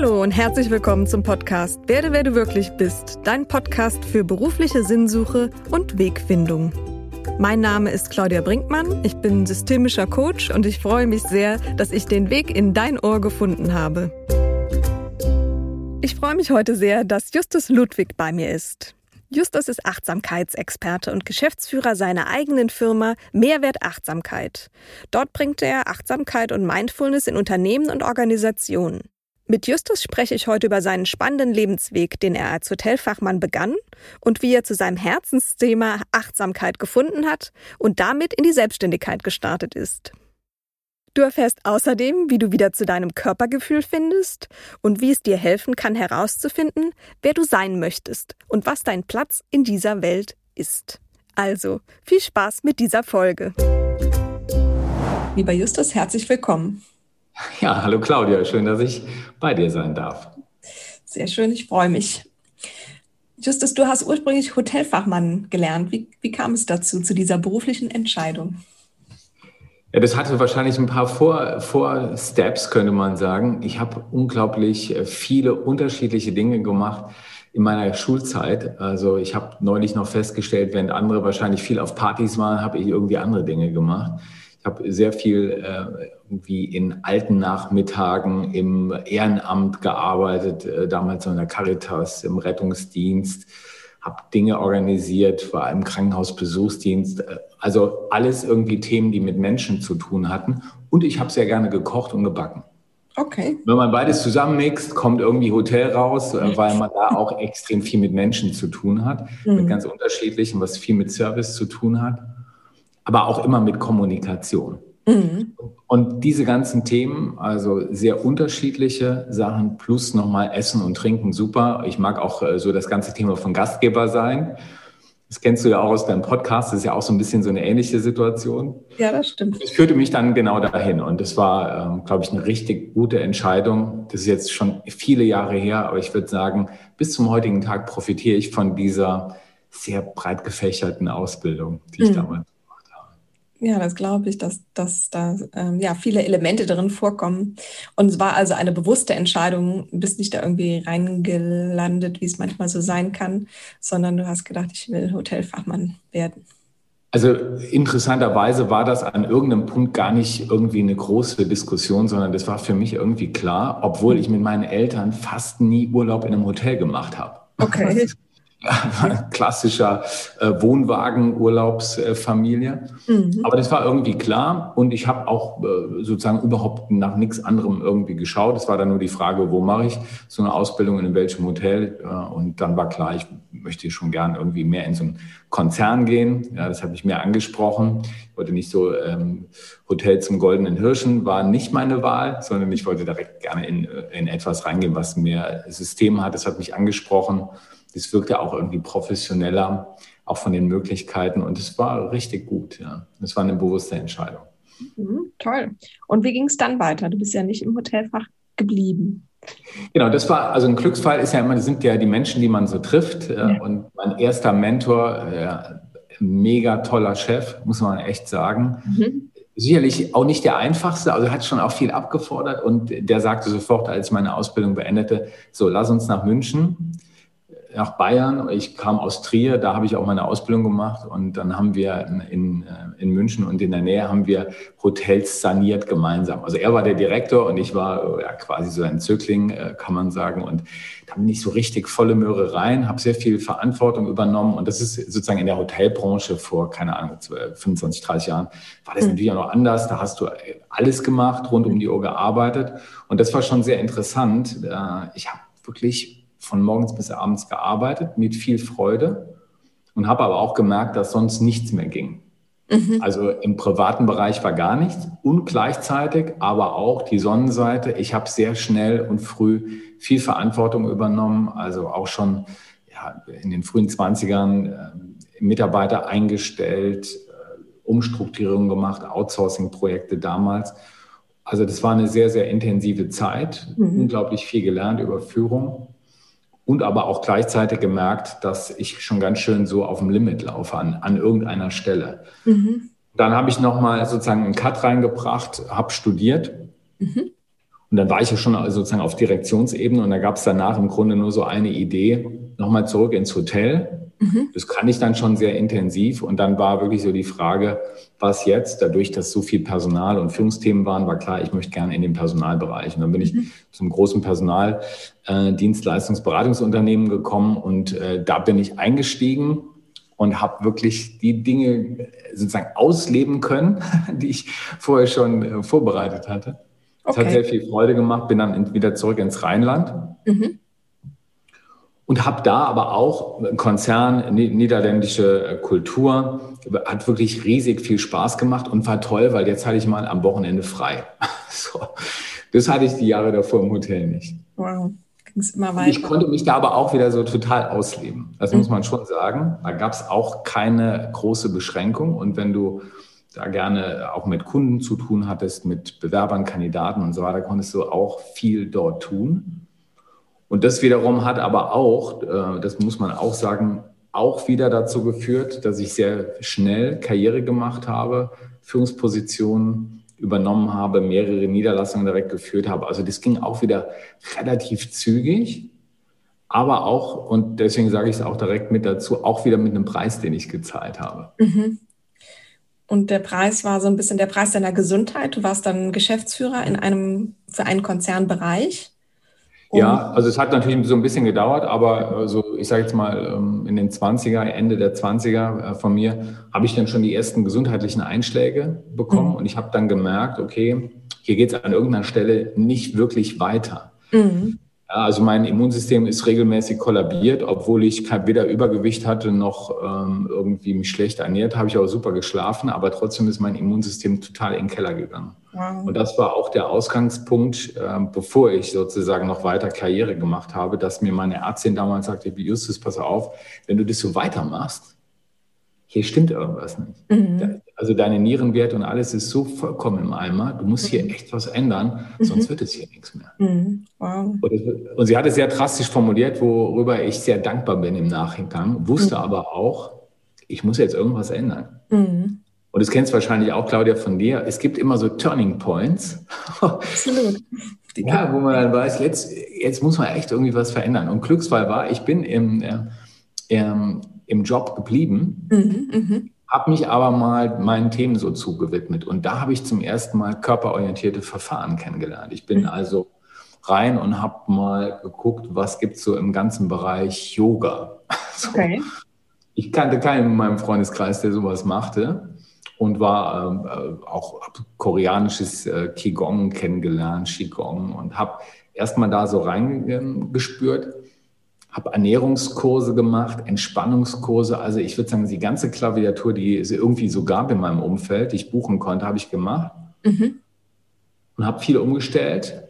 Hallo und herzlich willkommen zum Podcast Werde, wer du wirklich bist, dein Podcast für berufliche Sinnsuche und Wegfindung. Mein Name ist Claudia Brinkmann, ich bin systemischer Coach und ich freue mich sehr, dass ich den Weg in dein Ohr gefunden habe. Ich freue mich heute sehr, dass Justus Ludwig bei mir ist. Justus ist Achtsamkeitsexperte und Geschäftsführer seiner eigenen Firma Mehrwert Achtsamkeit. Dort bringt er Achtsamkeit und Mindfulness in Unternehmen und Organisationen. Mit Justus spreche ich heute über seinen spannenden Lebensweg, den er als Hotelfachmann begann und wie er zu seinem Herzensthema Achtsamkeit gefunden hat und damit in die Selbstständigkeit gestartet ist. Du erfährst außerdem, wie du wieder zu deinem Körpergefühl findest und wie es dir helfen kann herauszufinden, wer du sein möchtest und was dein Platz in dieser Welt ist. Also, viel Spaß mit dieser Folge. Lieber Justus, herzlich willkommen. Ja, hallo Claudia, schön, dass ich bei dir sein darf. Sehr schön, ich freue mich. Justus, du hast ursprünglich Hotelfachmann gelernt. Wie, wie kam es dazu, zu dieser beruflichen Entscheidung? Ja, das hatte wahrscheinlich ein paar Vor, Vor Steps, könnte man sagen. Ich habe unglaublich äh, viele unterschiedliche Dinge gemacht in meiner Schulzeit. Also ich habe neulich noch festgestellt, während andere wahrscheinlich viel auf Partys waren, habe ich irgendwie andere Dinge gemacht. Ich habe sehr viel äh, irgendwie in alten Nachmittagen im Ehrenamt gearbeitet, äh, damals in der Caritas, im Rettungsdienst, habe Dinge organisiert, war im Krankenhausbesuchsdienst. Äh, also alles irgendwie Themen, die mit Menschen zu tun hatten. Und ich habe sehr gerne gekocht und gebacken. Okay. Wenn man beides zusammenmixt, kommt irgendwie Hotel raus, äh, weil man da auch extrem viel mit Menschen zu tun hat, mhm. mit ganz unterschiedlichen, was viel mit Service zu tun hat, aber auch immer mit Kommunikation. Mhm. Und diese ganzen Themen, also sehr unterschiedliche Sachen, plus nochmal Essen und Trinken, super. Ich mag auch äh, so das ganze Thema von Gastgeber sein. Das kennst du ja auch aus deinem Podcast. Das ist ja auch so ein bisschen so eine ähnliche Situation. Ja, das stimmt. Das führte mich dann genau dahin. Und das war, ähm, glaube ich, eine richtig gute Entscheidung. Das ist jetzt schon viele Jahre her, aber ich würde sagen, bis zum heutigen Tag profitiere ich von dieser sehr breit gefächerten Ausbildung, die ich mhm. damals ja, das glaube ich, dass, dass da ähm, ja, viele Elemente drin vorkommen. Und es war also eine bewusste Entscheidung, du bist nicht da irgendwie reingelandet, wie es manchmal so sein kann, sondern du hast gedacht, ich will Hotelfachmann werden. Also interessanterweise war das an irgendeinem Punkt gar nicht irgendwie eine große Diskussion, sondern das war für mich irgendwie klar, obwohl ich mit meinen Eltern fast nie Urlaub in einem Hotel gemacht habe. Okay. klassischer äh, Wohnwagen-Urlaubsfamilie. Mhm. Aber das war irgendwie klar und ich habe auch äh, sozusagen überhaupt nach nichts anderem irgendwie geschaut. Es war dann nur die Frage, wo mache ich so eine Ausbildung in welchem Hotel? Äh, und dann war klar, ich möchte schon gern irgendwie mehr in so einen Konzern gehen. Ja, das habe ich mir angesprochen. Ich wollte nicht so ähm, Hotel zum Goldenen Hirschen war nicht meine Wahl, sondern ich wollte direkt gerne in, in etwas reingehen, was mehr System hat. Das hat mich angesprochen das wirkte auch irgendwie professioneller, auch von den Möglichkeiten. Und es war richtig gut. Ja. Es war eine bewusste Entscheidung. Mhm, toll. Und wie ging es dann weiter? Du bist ja nicht im Hotelfach geblieben. Genau, das war, also ein Glücksfall ist ja immer, das sind ja die Menschen, die man so trifft. Ja. Und mein erster Mentor, ja, mega toller Chef, muss man echt sagen. Mhm. Sicherlich auch nicht der einfachste, also hat schon auch viel abgefordert und der sagte sofort, als meine Ausbildung beendete, so, lass uns nach München nach Bayern. Ich kam aus Trier, da habe ich auch meine Ausbildung gemacht und dann haben wir in, äh, in München und in der Nähe haben wir Hotels saniert gemeinsam. Also er war der Direktor und ich war ja, quasi so ein Zögling, äh, kann man sagen. Und da bin ich so richtig volle Möhre rein, habe sehr viel Verantwortung übernommen und das ist sozusagen in der Hotelbranche vor, keine Ahnung, 25, 30 Jahren, war das mhm. natürlich auch noch anders. Da hast du alles gemacht, rund um die Uhr gearbeitet und das war schon sehr interessant. Ich habe wirklich von morgens bis abends gearbeitet mit viel Freude und habe aber auch gemerkt, dass sonst nichts mehr ging. Mhm. Also im privaten Bereich war gar nichts und gleichzeitig aber auch die Sonnenseite. Ich habe sehr schnell und früh viel Verantwortung übernommen, also auch schon ja, in den frühen 20ern äh, Mitarbeiter eingestellt, äh, Umstrukturierung gemacht, Outsourcing-Projekte damals. Also das war eine sehr, sehr intensive Zeit, mhm. unglaublich viel gelernt über Führung und aber auch gleichzeitig gemerkt, dass ich schon ganz schön so auf dem Limit laufe an, an irgendeiner Stelle. Mhm. Dann habe ich nochmal sozusagen einen Cut reingebracht, habe studiert. Mhm. Und dann war ich ja schon sozusagen auf Direktionsebene und da gab es danach im Grunde nur so eine Idee, nochmal zurück ins Hotel. Mhm. Das kann ich dann schon sehr intensiv. Und dann war wirklich so die Frage, was jetzt? Dadurch, dass so viel Personal und Führungsthemen waren, war klar, ich möchte gerne in den Personalbereich. Und dann bin ich mhm. zum großen Personaldienstleistungsberatungsunternehmen äh, gekommen und äh, da bin ich eingestiegen und habe wirklich die Dinge sozusagen ausleben können, die ich vorher schon äh, vorbereitet hatte. Es okay. hat sehr viel Freude gemacht, bin dann wieder zurück ins Rheinland. Mhm und habe da aber auch Konzern, niederländische äh, Kultur, hat wirklich riesig viel Spaß gemacht und war toll, weil jetzt hatte ich mal am Wochenende frei. so. Das hatte ich die Jahre davor im Hotel nicht. Wow. Ging's immer weiter. Ich konnte mich da aber auch wieder so total ausleben. Das mhm. muss man schon sagen. Da gab es auch keine große Beschränkung. Und wenn du da gerne auch mit Kunden zu tun hattest, mit Bewerbern, Kandidaten und so weiter, konntest du auch viel dort tun. Und das wiederum hat aber auch, äh, das muss man auch sagen, auch wieder dazu geführt, dass ich sehr schnell Karriere gemacht habe, Führungspositionen übernommen habe, mehrere Niederlassungen direkt geführt habe. Also das ging auch wieder relativ zügig, aber auch, und deswegen sage ich es auch direkt mit dazu, auch wieder mit einem Preis, den ich gezahlt habe. Mhm. Und der Preis war so ein bisschen der Preis deiner Gesundheit. Du warst dann Geschäftsführer in einem, für einen Konzernbereich. Ja, also es hat natürlich so ein bisschen gedauert, aber äh, so, ich sage jetzt mal, ähm, in den 20er, Ende der 20er äh, von mir, habe ich dann schon die ersten gesundheitlichen Einschläge bekommen mhm. und ich habe dann gemerkt, okay, hier geht es an irgendeiner Stelle nicht wirklich weiter. Mhm. Also mein Immunsystem ist regelmäßig kollabiert, obwohl ich weder Übergewicht hatte noch ähm, irgendwie mich schlecht ernährt, habe ich auch super geschlafen, aber trotzdem ist mein Immunsystem total in den Keller gegangen. Wow. Und das war auch der Ausgangspunkt, äh, bevor ich sozusagen noch weiter Karriere gemacht habe, dass mir meine Ärztin damals sagte, Justus, pass auf, wenn du das so weitermachst, hier stimmt irgendwas nicht. Mhm. Also deine Nierenwerte und alles ist so vollkommen im Eimer. Du musst hier mhm. echt was ändern, sonst mhm. wird es hier nichts mehr. Mhm. Wow. Und, und, sie hat es sehr drastisch formuliert, worüber ich sehr dankbar bin im Nachhinein, wusste mhm. aber auch, ich muss jetzt irgendwas ändern. Und das kennst du wahrscheinlich auch, Claudia, von dir. Es gibt immer so Turning Points. Absolut. ja, wo man dann weiß, jetzt, jetzt muss man echt irgendwie was verändern. Und Glücksfall war, ich bin im, äh, im im Job geblieben, mhm, mhm. habe mich aber mal meinen Themen so zugewidmet. Und da habe ich zum ersten Mal körperorientierte Verfahren kennengelernt. Ich bin mhm. also rein und habe mal geguckt, was gibt es so im ganzen Bereich Yoga. So. Okay. Ich kannte keinen in meinem Freundeskreis, der sowas machte und war ähm, äh, auch koreanisches äh, Qigong kennengelernt, Qigong und habe erstmal da so reingespürt habe Ernährungskurse gemacht, Entspannungskurse. Also ich würde sagen, die ganze Klaviatur, die es irgendwie so gab in meinem Umfeld, die ich buchen konnte, habe ich gemacht. Mhm. Und habe viel umgestellt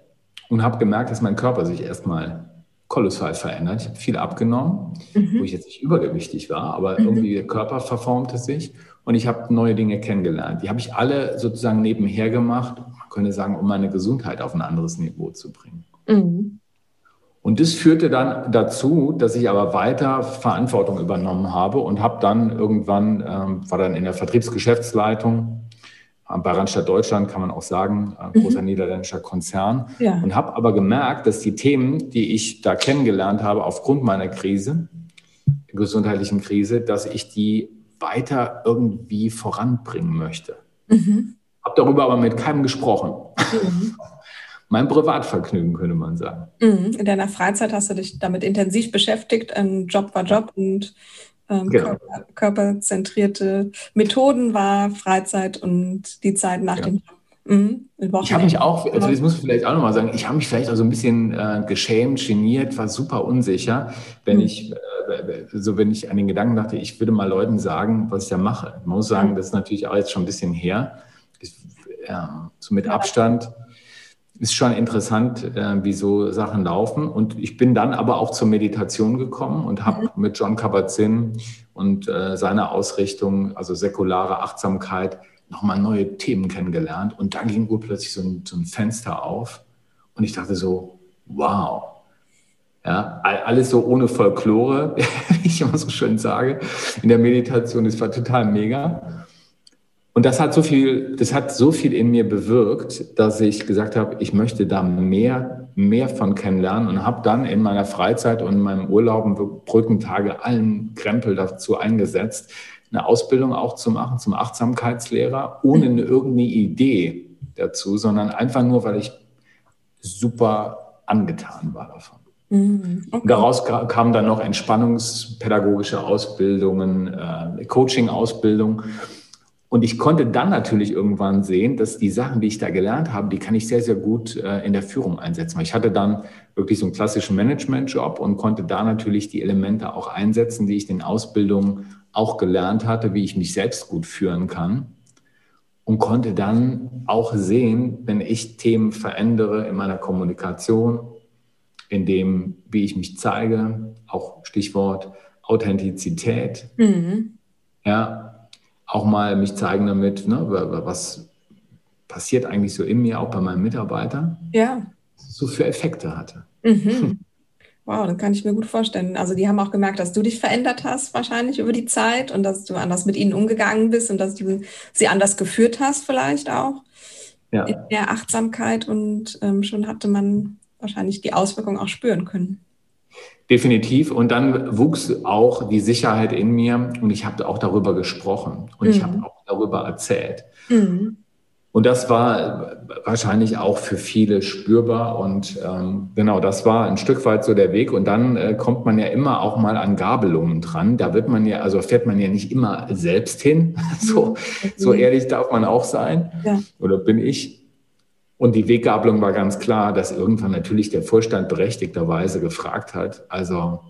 und habe gemerkt, dass mein Körper sich erstmal kolossal verändert. Ich habe viel abgenommen, mhm. wo ich jetzt nicht übergewichtig war, aber mhm. irgendwie der Körper verformte sich und ich habe neue Dinge kennengelernt. Die habe ich alle sozusagen nebenher gemacht, man könnte sagen, um meine Gesundheit auf ein anderes Niveau zu bringen. Mhm. Und das führte dann dazu, dass ich aber weiter Verantwortung übernommen habe und habe dann irgendwann, ähm, war dann in der Vertriebsgeschäftsleitung bei Randstadt Deutschland, kann man auch sagen, äh, großer mhm. niederländischer Konzern. Ja. Und habe aber gemerkt, dass die Themen, die ich da kennengelernt habe aufgrund meiner Krise, gesundheitlichen Krise, dass ich die weiter irgendwie voranbringen möchte. Mhm. Habe darüber aber mit keinem gesprochen. Mhm mein Privatvergnügen, könnte man sagen. Mhm. In deiner Freizeit hast du dich damit intensiv beschäftigt. Ein Job war Job und ähm, genau. körper, körperzentrierte Methoden war Freizeit und die Zeit nach ja. dem Job. Mhm. Ich habe mich auch, also das muss ich vielleicht auch nochmal sagen, ich habe mich vielleicht auch so ein bisschen äh, geschämt, geniert, war super unsicher, wenn mhm. ich, äh, so wenn ich an den Gedanken dachte, ich würde mal Leuten sagen, was ich da mache. Ich muss sagen, das ist natürlich auch jetzt schon ein bisschen her. Ich, ja, so mit Abstand ist schon interessant, äh, wie so Sachen laufen. Und ich bin dann aber auch zur Meditation gekommen und habe mhm. mit John Kabat-Zinn und äh, seiner Ausrichtung, also säkulare Achtsamkeit, nochmal neue Themen kennengelernt. Und da ging urplötzlich so ein, so ein Fenster auf. Und ich dachte so, wow. Ja, alles so ohne Folklore, wie ich immer so schön sage, in der Meditation. Das war total mega. Und das hat so viel, das hat so viel in mir bewirkt, dass ich gesagt habe, ich möchte da mehr, mehr von kennenlernen und habe dann in meiner Freizeit und in meinem Urlaub und Brückentage allen Krempel dazu eingesetzt, eine Ausbildung auch zu machen zum Achtsamkeitslehrer, ohne eine, irgendeine Idee dazu, sondern einfach nur, weil ich super angetan war davon. Mhm, okay. Daraus kamen dann noch entspannungspädagogische Ausbildungen, äh, Coaching-Ausbildung. Und ich konnte dann natürlich irgendwann sehen, dass die Sachen, die ich da gelernt habe, die kann ich sehr, sehr gut äh, in der Führung einsetzen. Ich hatte dann wirklich so einen klassischen Management-Job und konnte da natürlich die Elemente auch einsetzen, die ich in den Ausbildungen auch gelernt hatte, wie ich mich selbst gut führen kann. Und konnte dann auch sehen, wenn ich Themen verändere in meiner Kommunikation, in dem, wie ich mich zeige, auch Stichwort Authentizität. Mhm. Ja, auch mal mich zeigen damit, ne, was passiert eigentlich so in mir, auch bei meinen Mitarbeitern. Ja. So für Effekte hatte. Mhm. Wow, das kann ich mir gut vorstellen. Also die haben auch gemerkt, dass du dich verändert hast wahrscheinlich über die Zeit und dass du anders mit ihnen umgegangen bist und dass du sie anders geführt hast vielleicht auch. Ja. In der Achtsamkeit und ähm, schon hatte man wahrscheinlich die Auswirkungen auch spüren können. Definitiv. Und dann wuchs auch die Sicherheit in mir und ich habe auch darüber gesprochen und mhm. ich habe auch darüber erzählt. Mhm. Und das war wahrscheinlich auch für viele spürbar. Und ähm, genau, das war ein Stück weit so der Weg. Und dann äh, kommt man ja immer auch mal an Gabelungen dran. Da wird man ja, also fährt man ja nicht immer selbst hin. so, so mhm. ehrlich darf man auch sein. Ja. Oder bin ich. Und die Weggabelung war ganz klar, dass irgendwann natürlich der Vorstand berechtigterweise gefragt hat, also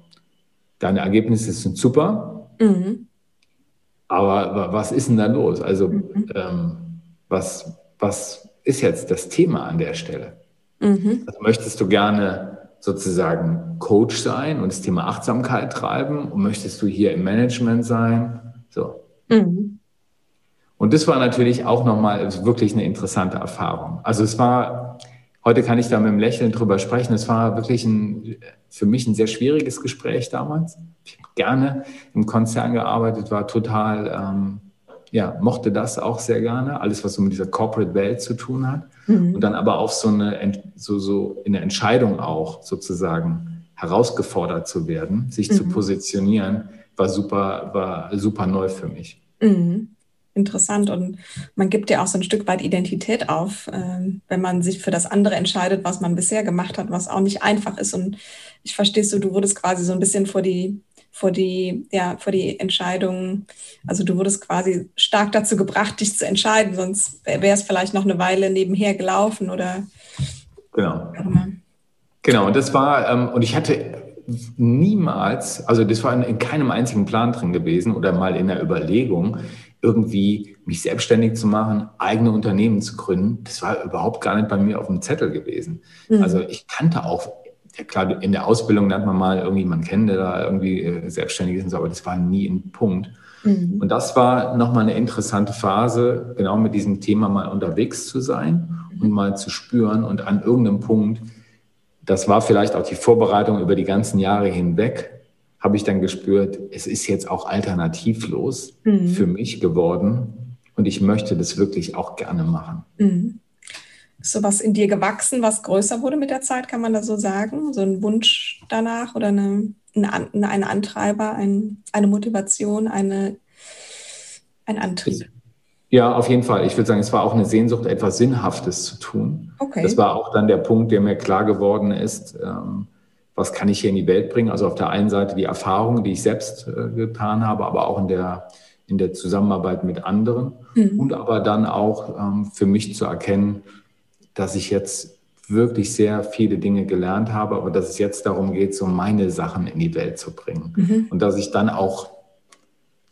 deine Ergebnisse sind super, mhm. aber was ist denn da los? Also mhm. ähm, was, was ist jetzt das Thema an der Stelle? Mhm. Also möchtest du gerne sozusagen Coach sein und das Thema Achtsamkeit treiben und möchtest du hier im Management sein? So. Mhm. Und das war natürlich auch nochmal wirklich eine interessante Erfahrung. Also es war, heute kann ich da mit einem Lächeln drüber sprechen, es war wirklich ein, für mich ein sehr schwieriges Gespräch damals. Ich habe gerne im Konzern gearbeitet, war total, ähm, ja, mochte das auch sehr gerne, alles, was so mit dieser Corporate-Welt zu tun hat. Mhm. Und dann aber auf so eine, so, so in der Entscheidung auch sozusagen herausgefordert zu werden, sich mhm. zu positionieren, war super, war super neu für mich. Mhm interessant und man gibt ja auch so ein Stück weit Identität auf, äh, wenn man sich für das andere entscheidet, was man bisher gemacht hat, was auch nicht einfach ist. Und ich verstehe so, du wurdest quasi so ein bisschen vor die, vor die, ja, vor die Entscheidung, also du wurdest quasi stark dazu gebracht, dich zu entscheiden, sonst wäre es vielleicht noch eine Weile nebenher gelaufen oder. Genau. Genau, und das war, ähm, und ich hatte niemals, also das war in, in keinem einzigen Plan drin gewesen oder mal in der Überlegung, irgendwie mich selbstständig zu machen, eigene Unternehmen zu gründen, das war überhaupt gar nicht bei mir auf dem Zettel gewesen. Mhm. Also ich kannte auch, ja klar, in der Ausbildung lernt man mal irgendwie, man kennt da irgendwie äh, selbstständig ist, aber das war nie ein Punkt. Mhm. Und das war nochmal eine interessante Phase, genau mit diesem Thema mal unterwegs zu sein und mal zu spüren und an irgendeinem Punkt, das war vielleicht auch die Vorbereitung über die ganzen Jahre hinweg, habe ich dann gespürt, es ist jetzt auch alternativlos mhm. für mich geworden und ich möchte das wirklich auch gerne machen. Mhm. Ist sowas in dir gewachsen, was größer wurde mit der Zeit, kann man da so sagen? So ein Wunsch danach oder eine, eine, ein Antreiber, ein, eine Motivation, eine, ein Antrieb? Ja, auf jeden Fall. Ich würde sagen, es war auch eine Sehnsucht, etwas Sinnhaftes zu tun. Okay. Das war auch dann der Punkt, der mir klar geworden ist. Ähm, was kann ich hier in die Welt bringen? Also auf der einen Seite die Erfahrungen, die ich selbst äh, getan habe, aber auch in der, in der Zusammenarbeit mit anderen mhm. und aber dann auch ähm, für mich zu erkennen, dass ich jetzt wirklich sehr viele Dinge gelernt habe, aber dass es jetzt darum geht, so meine Sachen in die Welt zu bringen. Mhm. Und dass ich dann auch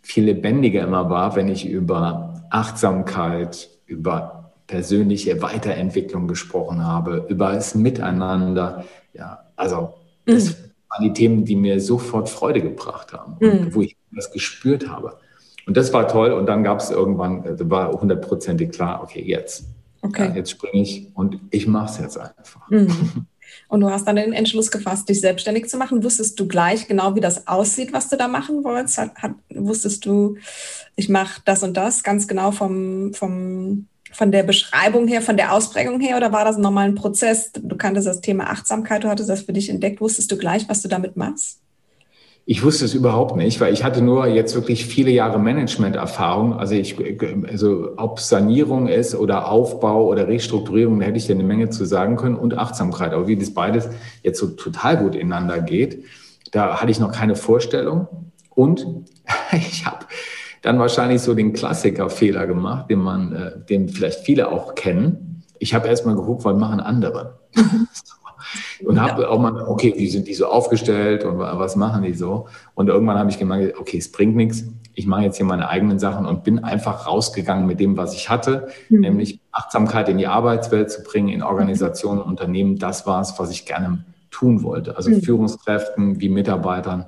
viel lebendiger immer war, wenn ich über Achtsamkeit, über persönliche Weiterentwicklung gesprochen habe, über das Miteinander. Ja, also das mhm. waren die Themen, die mir sofort Freude gebracht haben, mhm. wo ich das gespürt habe. Und das war toll. Und dann gab es irgendwann, also war hundertprozentig klar, okay, jetzt. Okay. Ja, jetzt springe ich und ich mache es jetzt einfach. Mhm. Und du hast dann den Entschluss gefasst, dich selbstständig zu machen. Wusstest du gleich genau, wie das aussieht, was du da machen wolltest? Hat, hat, wusstest du, ich mache das und das ganz genau vom, vom, von der Beschreibung her, von der Ausprägung her? Oder war das nochmal ein Prozess? Du kanntest das Thema Achtsamkeit, du hattest das für dich entdeckt. Wusstest du gleich, was du damit machst? Ich wusste es überhaupt nicht, weil ich hatte nur jetzt wirklich viele Jahre Management-Erfahrung. Also ich, also ob Sanierung ist oder Aufbau oder Restrukturierung, da hätte ich dir eine Menge zu sagen können und Achtsamkeit. Aber wie das beides jetzt so total gut ineinander geht, da hatte ich noch keine Vorstellung. Und ich habe dann wahrscheinlich so den Klassikerfehler gemacht, den man, äh, den vielleicht viele auch kennen. Ich habe erstmal geguckt, was machen andere. Und habe auch mal, okay, wie sind die so aufgestellt und was machen die so? Und irgendwann habe ich gemerkt, okay, es bringt nichts. Ich mache jetzt hier meine eigenen Sachen und bin einfach rausgegangen mit dem, was ich hatte, mhm. nämlich Achtsamkeit in die Arbeitswelt zu bringen, in Organisationen, Unternehmen. Das war es, was ich gerne tun wollte. Also mhm. Führungskräften wie Mitarbeitern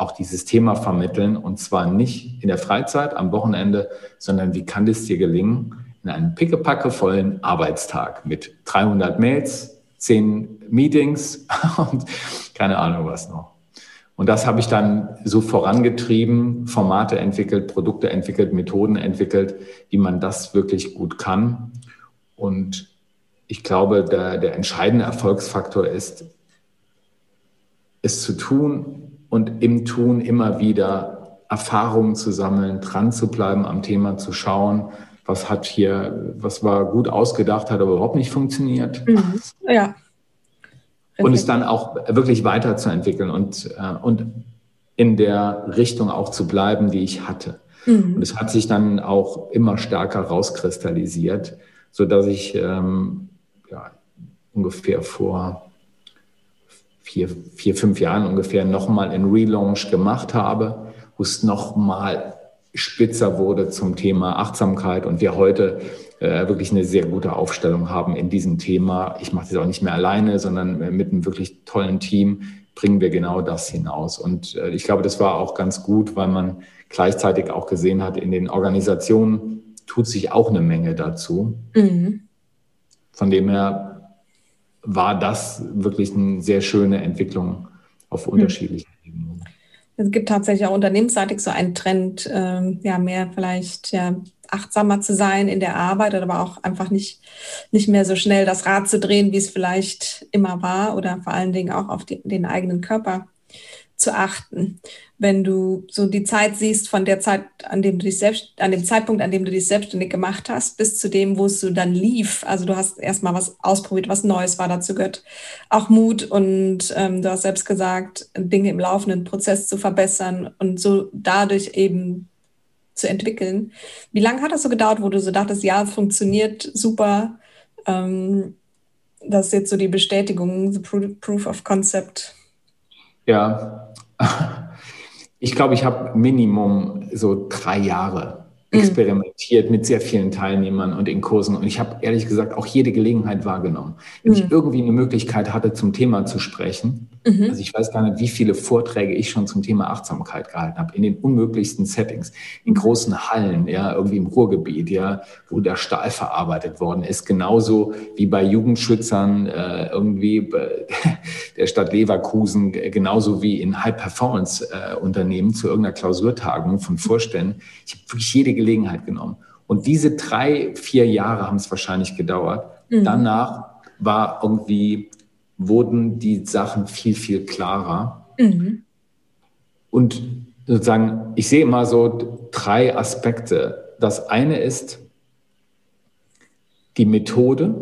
auch dieses Thema vermitteln und zwar nicht in der Freizeit, am Wochenende, sondern wie kann es dir gelingen, in einem pickepackevollen Arbeitstag mit 300 Mails, zehn Meetings und keine Ahnung was noch. Und das habe ich dann so vorangetrieben, Formate entwickelt, Produkte entwickelt, Methoden entwickelt, wie man das wirklich gut kann. Und ich glaube, der, der entscheidende Erfolgsfaktor ist, es zu tun und im Tun immer wieder Erfahrungen zu sammeln, dran zu bleiben, am Thema zu schauen, was hat hier, was war gut ausgedacht, hat aber überhaupt nicht funktioniert. Mhm. Ja. Und es dann auch wirklich weiterzuentwickeln und, äh, und in der Richtung auch zu bleiben, die ich hatte. Mhm. Und es hat sich dann auch immer stärker rauskristallisiert, so dass ich ähm, ja, ungefähr vor vier, vier, fünf Jahren ungefähr nochmal einen Relaunch gemacht habe, wo es nochmal spitzer wurde zum Thema Achtsamkeit und wir heute äh, wirklich eine sehr gute Aufstellung haben in diesem Thema. Ich mache das auch nicht mehr alleine, sondern mit einem wirklich tollen Team bringen wir genau das hinaus. Und äh, ich glaube, das war auch ganz gut, weil man gleichzeitig auch gesehen hat, in den Organisationen tut sich auch eine Menge dazu. Mhm. Von dem her war das wirklich eine sehr schöne Entwicklung auf mhm. unterschiedlichen Ebenen. Es gibt tatsächlich auch unternehmensseitig so einen Trend, ähm, ja, mehr vielleicht ja, achtsamer zu sein in der Arbeit, aber auch einfach nicht, nicht mehr so schnell das Rad zu drehen, wie es vielleicht immer war, oder vor allen Dingen auch auf die, den eigenen Körper zu achten. Wenn du so die Zeit siehst von der Zeit, an dem du dich selbst, an dem Zeitpunkt, an dem du dich selbstständig gemacht hast, bis zu dem, wo es so dann lief. Also du hast erstmal was ausprobiert, was Neues war dazu gehört. Auch Mut und ähm, du hast selbst gesagt, Dinge im laufenden Prozess zu verbessern und so dadurch eben zu entwickeln. Wie lange hat das so gedauert, wo du so dachtest, ja, funktioniert super. Ähm, das ist jetzt so die Bestätigung, the proof of concept. Ja, ich glaube, ich habe Minimum so drei Jahre mhm. experimentiert mit sehr vielen Teilnehmern und in Kursen. Und ich habe ehrlich gesagt auch jede Gelegenheit wahrgenommen. Wenn mhm. ich irgendwie eine Möglichkeit hatte, zum Thema zu sprechen, Mhm. Also ich weiß gar nicht, wie viele Vorträge ich schon zum Thema Achtsamkeit gehalten habe, in den unmöglichsten Settings, in großen Hallen, ja, irgendwie im Ruhrgebiet, ja, wo der Stahl verarbeitet worden ist, genauso wie bei Jugendschützern äh, irgendwie bei der Stadt Leverkusen, genauso wie in High-Performance-Unternehmen äh, zu irgendeiner Klausurtagung von Vorständen. Ich habe wirklich jede Gelegenheit genommen. Und diese drei, vier Jahre haben es wahrscheinlich gedauert. Mhm. Danach war irgendwie wurden die Sachen viel, viel klarer. Mhm. Und sozusagen, ich sehe immer so drei Aspekte. Das eine ist die Methode.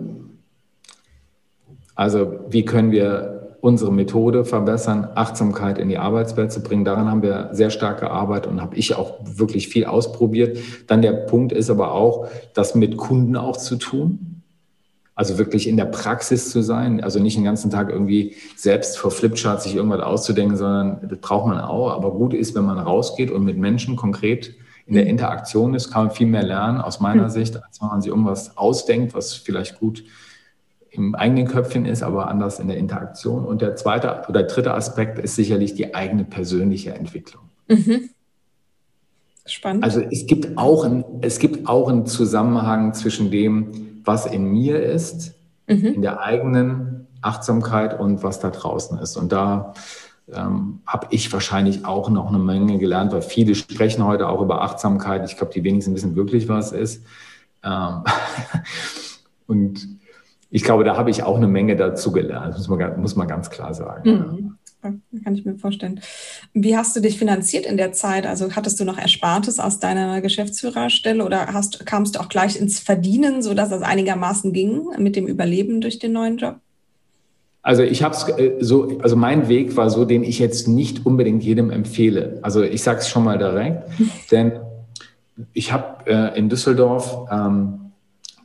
Also wie können wir unsere Methode verbessern, Achtsamkeit in die Arbeitswelt zu bringen. Daran haben wir sehr stark gearbeitet und habe ich auch wirklich viel ausprobiert. Dann der Punkt ist aber auch, das mit Kunden auch zu tun. Also wirklich in der Praxis zu sein, also nicht den ganzen Tag irgendwie selbst vor Flipchart sich irgendwas auszudenken, sondern das braucht man auch. Aber gut ist, wenn man rausgeht und mit Menschen konkret in der Interaktion ist, kann man viel mehr lernen aus meiner mhm. Sicht, als wenn man sich irgendwas ausdenkt, was vielleicht gut im eigenen Köpfchen ist, aber anders in der Interaktion. Und der zweite oder dritte Aspekt ist sicherlich die eigene persönliche Entwicklung. Mhm. Spannend. Also es gibt auch ein, es gibt auch einen Zusammenhang zwischen dem, was in mir ist, mhm. in der eigenen Achtsamkeit und was da draußen ist. Und da ähm, habe ich wahrscheinlich auch noch eine Menge gelernt, weil viele sprechen heute auch über Achtsamkeit. Ich glaube, die wenigsten wissen wirklich, was es ist. Ähm, und ich glaube, da habe ich auch eine Menge dazu gelernt, muss man, muss man ganz klar sagen. Mhm. Kann ich mir vorstellen. Wie hast du dich finanziert in der Zeit? Also hattest du noch Erspartes aus deiner Geschäftsführerstelle oder hast, kamst du auch gleich ins Verdienen, sodass das einigermaßen ging mit dem Überleben durch den neuen Job? Also ich habe es äh, so, also mein Weg war so, den ich jetzt nicht unbedingt jedem empfehle. Also ich sage es schon mal direkt, denn ich habe äh, in Düsseldorf ähm,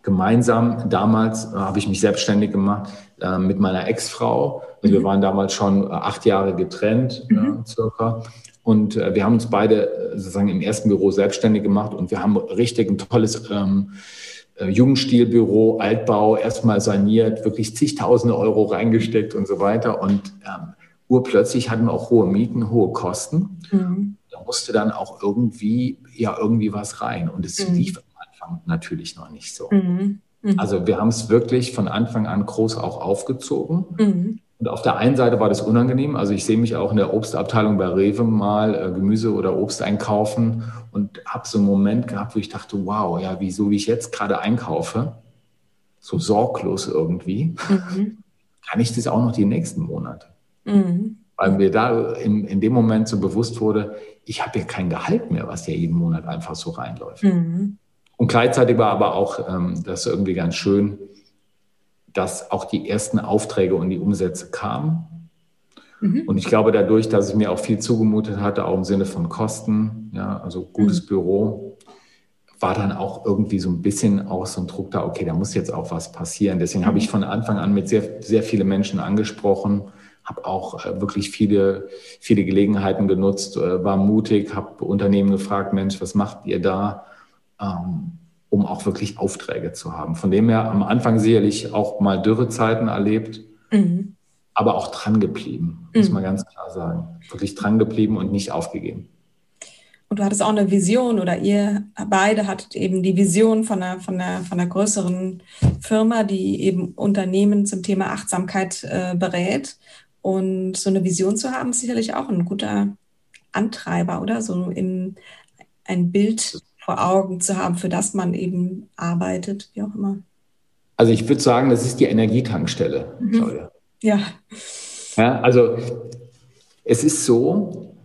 gemeinsam damals äh, habe ich mich selbstständig gemacht äh, mit meiner Ex-Frau. Mhm. wir waren damals schon äh, acht Jahre getrennt, mhm. circa. Und äh, wir haben uns beide sozusagen im ersten Büro selbstständig gemacht und wir haben richtig ein tolles ähm, äh, Jugendstilbüro, Altbau, erstmal saniert, wirklich zigtausende Euro reingesteckt und so weiter. Und ähm, urplötzlich hatten wir auch hohe Mieten, hohe Kosten. Mhm. Da musste dann auch irgendwie, ja, irgendwie was rein. Und es mhm. lief Anfang natürlich noch nicht so. Mhm. mhm. Also wir haben es wirklich von Anfang an groß auch aufgezogen. Mhm. Und auf der einen Seite war das unangenehm. Also ich sehe mich auch in der Obstabteilung bei Rewe mal äh, Gemüse oder Obst einkaufen und habe so einen Moment gehabt, wo ich dachte, wow, ja, wieso wie ich jetzt gerade einkaufe, so sorglos irgendwie, mhm. kann ich das auch noch die nächsten Monate. Mhm. Weil mir da in, in dem Moment so bewusst wurde, ich habe ja kein Gehalt mehr, was ja jeden Monat einfach so reinläuft. Mhm. Und gleichzeitig war aber auch ähm, das irgendwie ganz schön, dass auch die ersten Aufträge und die Umsätze kamen. Mhm. Und ich glaube dadurch, dass ich mir auch viel zugemutet hatte, auch im Sinne von Kosten, ja, also gutes mhm. Büro, war dann auch irgendwie so ein bisschen auch so ein Druck da, okay, da muss jetzt auch was passieren. Deswegen mhm. habe ich von Anfang an mit sehr, sehr viele Menschen angesprochen, habe auch äh, wirklich viele, viele Gelegenheiten genutzt, äh, war mutig, habe Unternehmen gefragt, Mensch, was macht ihr da? Ähm, um auch wirklich Aufträge zu haben. Von dem her am Anfang sicherlich auch mal Dürrezeiten erlebt, mhm. aber auch dran geblieben, muss mhm. man ganz klar sagen. Wirklich dran geblieben und nicht aufgegeben. Und du hattest auch eine Vision oder ihr beide hattet eben die Vision von einer, von einer, von einer größeren Firma, die eben Unternehmen zum Thema Achtsamkeit äh, berät. Und so eine Vision zu haben, ist sicherlich auch ein guter Antreiber, oder? So im, ein Bild vor Augen zu haben, für das man eben arbeitet, wie auch immer. Also ich würde sagen, das ist die Energietankstelle, mhm. Ja. ja. Also es ist so,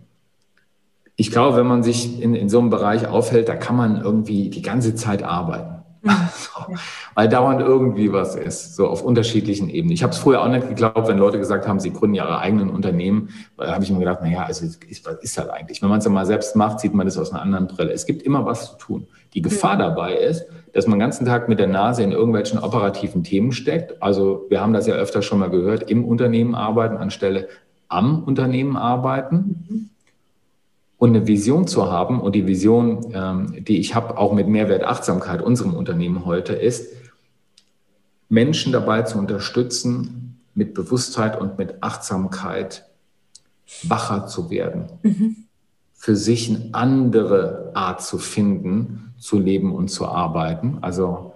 ich glaube, wenn man sich in, in so einem Bereich aufhält, da kann man irgendwie die ganze Zeit arbeiten. So, weil dauernd irgendwie was ist, so auf unterschiedlichen Ebenen. Ich habe es früher auch nicht geglaubt, wenn Leute gesagt haben, sie gründen ihre eigenen Unternehmen. Da habe ich mir gedacht, naja, also ist, was ist das eigentlich? Wenn man es mal selbst macht, sieht man das aus einer anderen Brille. Es gibt immer was zu tun. Die Gefahr ja. dabei ist, dass man den ganzen Tag mit der Nase in irgendwelchen operativen Themen steckt. Also wir haben das ja öfter schon mal gehört, im Unternehmen arbeiten anstelle am Unternehmen arbeiten. Mhm und eine Vision zu haben, und die Vision, ähm, die ich habe, auch mit Mehrwert Achtsamkeit, unserem Unternehmen heute, ist, Menschen dabei zu unterstützen, mit Bewusstheit und mit Achtsamkeit wacher zu werden, mhm. für sich eine andere Art zu finden, zu leben und zu arbeiten. Also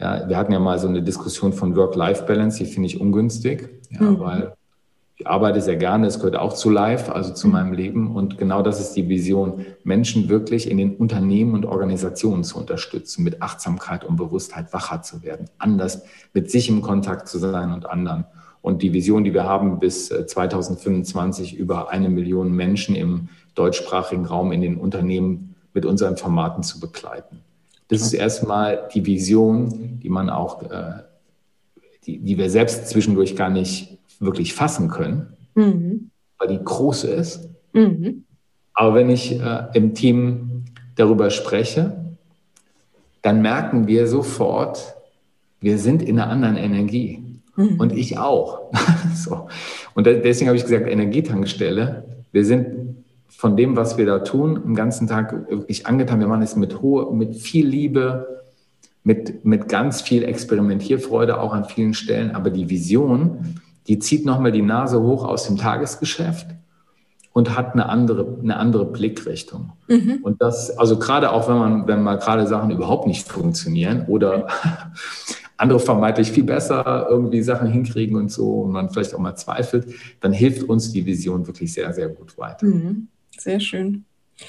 ja, wir hatten ja mal so eine Diskussion von Work-Life-Balance, die finde ich ungünstig, ja, mhm. weil ich arbeite sehr gerne, es gehört auch zu Life, also zu mhm. meinem Leben. Und genau das ist die Vision, Menschen wirklich in den Unternehmen und Organisationen zu unterstützen, mit Achtsamkeit und Bewusstheit wacher zu werden, anders mit sich im Kontakt zu sein und anderen. Und die Vision, die wir haben, bis 2025 äh, über eine Million Menschen im deutschsprachigen Raum in den Unternehmen mit unseren Formaten zu begleiten. Das ist erstmal die Vision, die man auch, äh, die, die wir selbst zwischendurch gar nicht wirklich fassen können, mhm. weil die groß ist. Mhm. Aber wenn ich äh, im Team darüber spreche, dann merken wir sofort, wir sind in einer anderen Energie. Mhm. Und ich auch. so. Und deswegen habe ich gesagt, Energietankstelle. Wir sind von dem, was wir da tun, den ganzen Tag wirklich angetan. Wir machen es mit hohe, mit viel Liebe, mit, mit ganz viel Experimentierfreude auch an vielen Stellen. Aber die Vision, die zieht nochmal die Nase hoch aus dem Tagesgeschäft und hat eine andere, eine andere Blickrichtung. Mhm. Und das, also gerade auch wenn man, wenn mal gerade Sachen überhaupt nicht funktionieren oder andere vermeintlich viel besser irgendwie Sachen hinkriegen und so und man vielleicht auch mal zweifelt, dann hilft uns die Vision wirklich sehr, sehr gut weiter. Mhm. Sehr schön.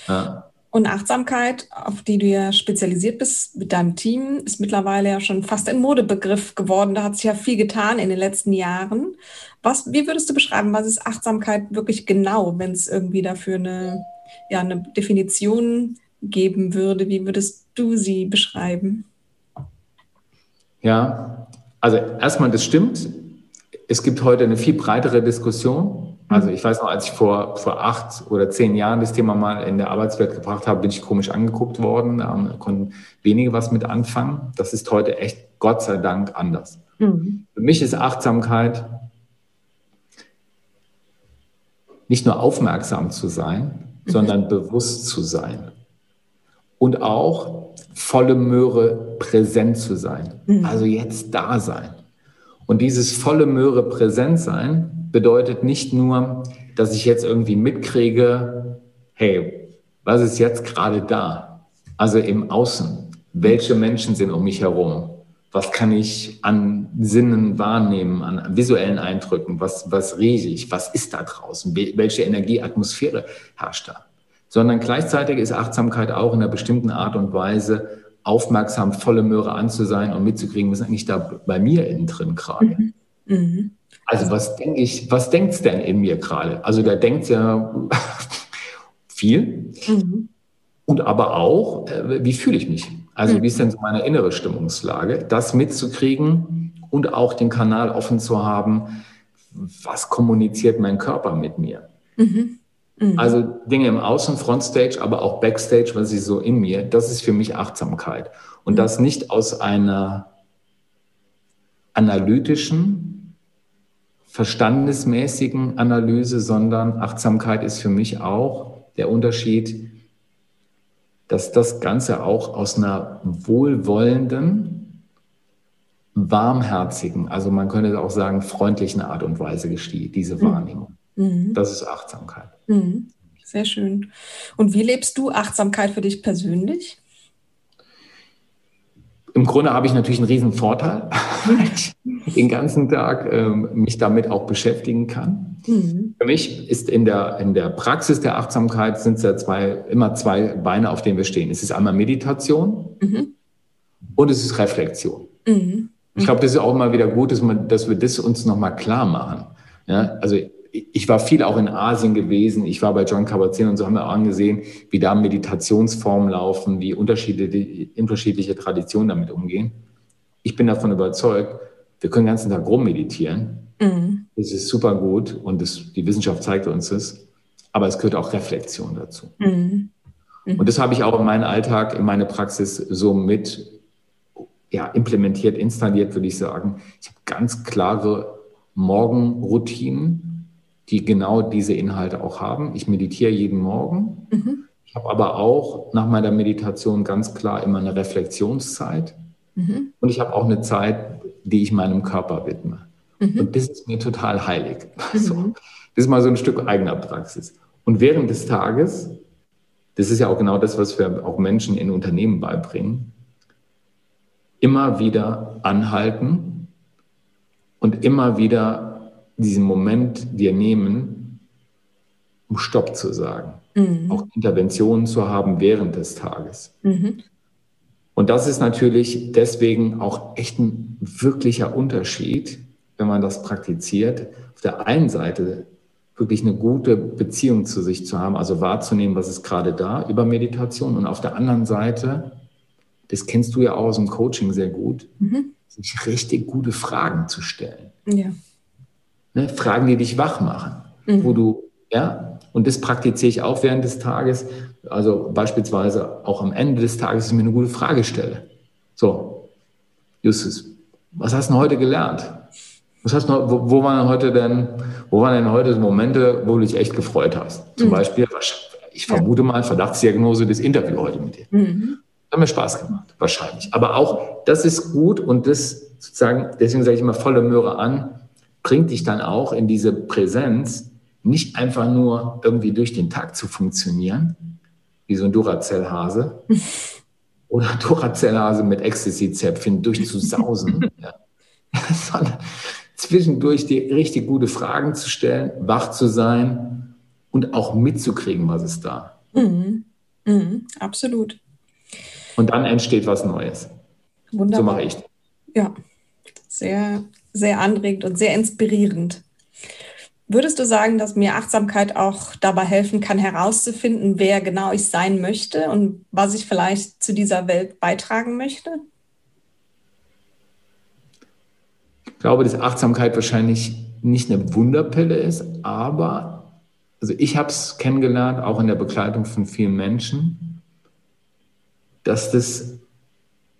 Ja. Und Achtsamkeit, auf die du ja spezialisiert bist mit deinem Team, ist mittlerweile ja schon fast ein Modebegriff geworden. Da hat sich ja viel getan in den letzten Jahren. Was, wie würdest du beschreiben, was ist Achtsamkeit wirklich genau, wenn es irgendwie dafür eine, ja, eine Definition geben würde? Wie würdest du sie beschreiben? Ja, also erstmal, das stimmt. Es gibt heute eine viel breitere Diskussion also ich weiß noch, als ich vor, vor acht oder zehn Jahren das Thema mal in der Arbeitswelt gebracht habe, bin ich komisch angeguckt worden, ähm, konnten wenige was mit anfangen. Das ist heute echt Gott sei Dank anders. Mhm. Für mich ist Achtsamkeit nicht nur aufmerksam zu sein, mhm. sondern bewusst zu sein. Und auch volle Möhre präsent zu sein. Mhm. Also jetzt da sein. Und dieses volle Möhre präsent sein bedeutet nicht nur, dass ich jetzt irgendwie mitkriege, hey, was ist jetzt gerade da? Also im Außen. Welche Menschen sind um mich herum? Was kann ich an Sinnen wahrnehmen, an visuellen Eindrücken? Was, was rieche ich? Was ist da draußen? Welche Energieatmosphäre herrscht da? Sondern gleichzeitig ist Achtsamkeit auch in einer bestimmten Art und Weise aufmerksam, volle Möhre an zu sein und mitzukriegen, was eigentlich da bei mir innen drin gerade. Mhm. Mhm. Also was denke ich, was denkt es denn in mir gerade? Also da denkt ja viel mhm. und aber auch, äh, wie fühle ich mich? Also mhm. wie ist denn so meine innere Stimmungslage? Das mitzukriegen und auch den Kanal offen zu haben, was kommuniziert mein Körper mit mir? Mhm. mhm. Also Dinge im Außen, Frontstage, aber auch Backstage, was ist so in mir, das ist für mich Achtsamkeit. Und mhm. das nicht aus einer analytischen, verstandesmäßigen Analyse, sondern Achtsamkeit ist für mich auch der Unterschied, dass das Ganze auch aus einer wohlwollenden, warmherzigen, also man könnte auch sagen freundlichen Art und Weise geschieht, diese mhm. Wahrnehmung. Mhm. Das ist Achtsamkeit. Mhm. Sehr schön. Und wie lebst du Achtsamkeit für dich persönlich? Im Grunde habe ich natürlich einen riesen Vorteil, den ganzen Tag ähm, mich damit auch beschäftigen kann. Mhm. Für mich ist in der, in der Praxis der Achtsamkeit sind es ja zwei, immer zwei Beine, auf denen wir stehen. Es ist einmal Meditation mhm. und es ist Reflexion. Mhm. Ich glaube, das ist auch immer wieder gut, dass, man, dass wir das uns nochmal klar machen. Ja, also ich war viel auch in Asien gewesen. Ich war bei John Kabat-Zinn und so haben wir auch angesehen, wie da Meditationsformen laufen, wie unterschiedliche, unterschiedliche Traditionen damit umgehen. Ich bin davon überzeugt, wir können den ganzen Tag rummeditieren. Mhm. Das ist super gut und das, die Wissenschaft zeigt uns das. Aber es gehört auch Reflexion dazu. Mhm. Mhm. Und das habe ich auch in meinen Alltag, in meine Praxis so mit ja, implementiert, installiert, würde ich sagen. Ich habe ganz klare Morgenroutinen die genau diese Inhalte auch haben. Ich meditiere jeden Morgen. Mhm. Ich habe aber auch nach meiner Meditation ganz klar immer eine Reflexionszeit. Mhm. Und ich habe auch eine Zeit, die ich meinem Körper widme. Mhm. Und das ist mir total heilig. So, mhm. das ist mal so ein Stück eigener Praxis. Und während des Tages, das ist ja auch genau das, was wir auch Menschen in Unternehmen beibringen, immer wieder anhalten und immer wieder diesen Moment dir nehmen, um Stopp zu sagen. Mhm. Auch Interventionen zu haben während des Tages. Mhm. Und das ist natürlich deswegen auch echt ein wirklicher Unterschied, wenn man das praktiziert. Auf der einen Seite wirklich eine gute Beziehung zu sich zu haben, also wahrzunehmen, was ist gerade da über Meditation. Und auf der anderen Seite, das kennst du ja auch aus dem Coaching sehr gut, mhm. sich richtig gute Fragen zu stellen. Ja. Ne? Fragen, die dich wach machen, mhm. wo du, ja, und das praktiziere ich auch während des Tages. Also beispielsweise auch am Ende des Tages, dass ich mir eine gute Frage stelle. So, Justus, was hast du heute gelernt? Was hast du, wo, wo waren heute denn, wo waren denn heute Momente, wo du dich echt gefreut hast? Zum mhm. Beispiel, ich vermute mal, Verdachtsdiagnose des Interviews heute mit dir. Mhm. Hat mir Spaß gemacht, wahrscheinlich. Aber auch, das ist gut und das sozusagen, deswegen sage ich immer volle Möhre an, bringt dich dann auch in diese Präsenz, nicht einfach nur irgendwie durch den Tag zu funktionieren, wie so ein Duracell-Hase, oder Thorazellase mit Ecstasy-Zäpfchen durchzusausen, ja. sondern zwischendurch die richtig gute Fragen zu stellen, wach zu sein und auch mitzukriegen, was ist da. Mhm. Mhm. Absolut. Und dann entsteht was Neues. Wunderbar. So mache ich. Ja, sehr, sehr anregend und sehr inspirierend. Würdest du sagen, dass mir Achtsamkeit auch dabei helfen kann, herauszufinden, wer genau ich sein möchte und was ich vielleicht zu dieser Welt beitragen möchte? Ich glaube, dass Achtsamkeit wahrscheinlich nicht eine Wunderpille ist, aber also ich habe es kennengelernt, auch in der Begleitung von vielen Menschen, dass das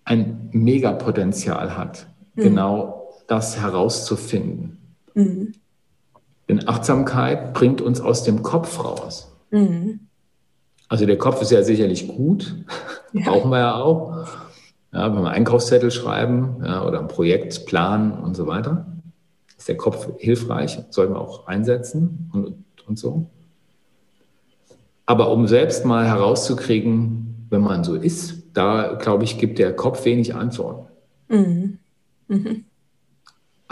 ein Megapotenzial hat, mhm. genau das herauszufinden. Mhm. Denn Achtsamkeit bringt uns aus dem Kopf raus. Mhm. Also der Kopf ist ja sicherlich gut, ja. brauchen wir ja auch. Ja, wenn wir Einkaufszettel schreiben ja, oder ein Projekt planen und so weiter, ist der Kopf hilfreich, sollten wir auch einsetzen und, und so. Aber um selbst mal herauszukriegen, wenn man so ist, da glaube ich, gibt der Kopf wenig Antworten. Mhm. Mhm.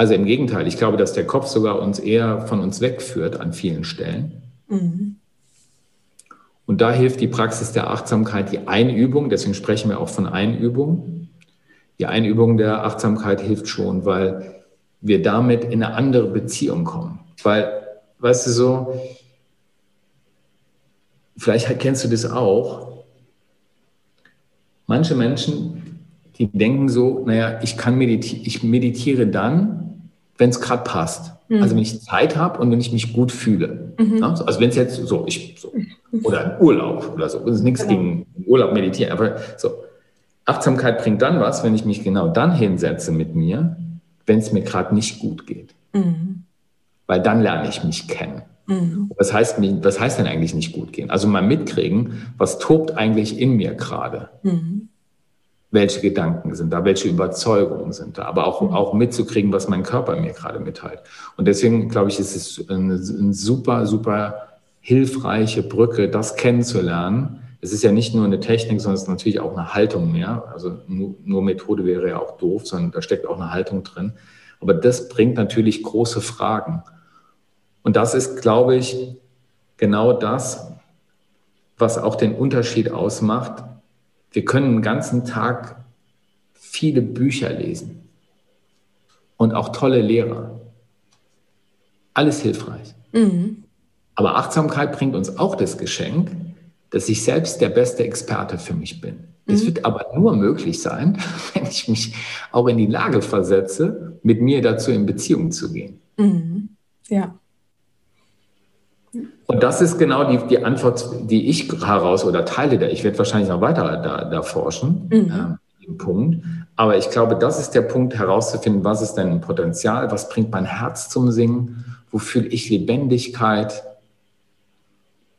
Also im Gegenteil, ich glaube, dass der Kopf sogar uns eher von uns wegführt an vielen Stellen. Mhm. Und da hilft die Praxis der Achtsamkeit, die Einübung, deswegen sprechen wir auch von Einübung. Die Einübung der Achtsamkeit hilft schon, weil wir damit in eine andere Beziehung kommen. Weil, weißt du so, vielleicht kennst du das auch. Manche Menschen, die denken so, naja, ich kann meditieren, ich meditiere dann, wenn es gerade passt. Mhm. Also wenn ich Zeit habe und wenn ich mich gut fühle. Mhm. Also wenn es jetzt so, ich, so, oder Urlaub oder so, das ist nichts genau. gegen Urlaub meditieren, aber so, Achtsamkeit bringt dann was, wenn ich mich genau dann hinsetze mit mir, wenn es mir gerade nicht gut geht. Mhm. Weil dann lerne ich mich kennen. Mhm. Was, heißt, was heißt denn eigentlich nicht gut gehen? Also mal mitkriegen, was tobt eigentlich in mir gerade. Mhm welche Gedanken sind da, welche Überzeugungen sind da, aber auch, mhm. auch mitzukriegen, was mein Körper mir gerade mitteilt. Und deswegen glaube ich, ist es eine, eine super, super hilfreiche Brücke, das kennenzulernen. Es ist ja nicht nur eine Technik, sondern es ist natürlich auch eine Haltung mehr. Also nur, nur Methode wäre ja auch doof, sondern da steckt auch eine Haltung drin. Aber das bringt natürlich große Fragen. Und das ist, glaube ich, genau das, was auch den Unterschied ausmacht wir können den ganzen Tag viele Bücher lesen und auch tolle Lehrer. Alles hilfreich. Mhm. Aber Achtsamkeit bringt uns auch das Geschenk, dass ich selbst der beste Experte für mich bin. Es mhm. wird aber nur möglich sein, wenn ich mich auch in die Lage versetze, mit mir dazu in Beziehung zu gehen. Mhm. Ja. Und das ist genau die, die Antwort, die ich heraus oder teile da. Ich werde wahrscheinlich noch weiter da, da forschen, mhm. äh, Punkt. Aber ich glaube, das ist der Punkt herauszufinden, was ist denn ein Potenzial, was bringt mein Herz zum Singen, wo fühle ich Lebendigkeit.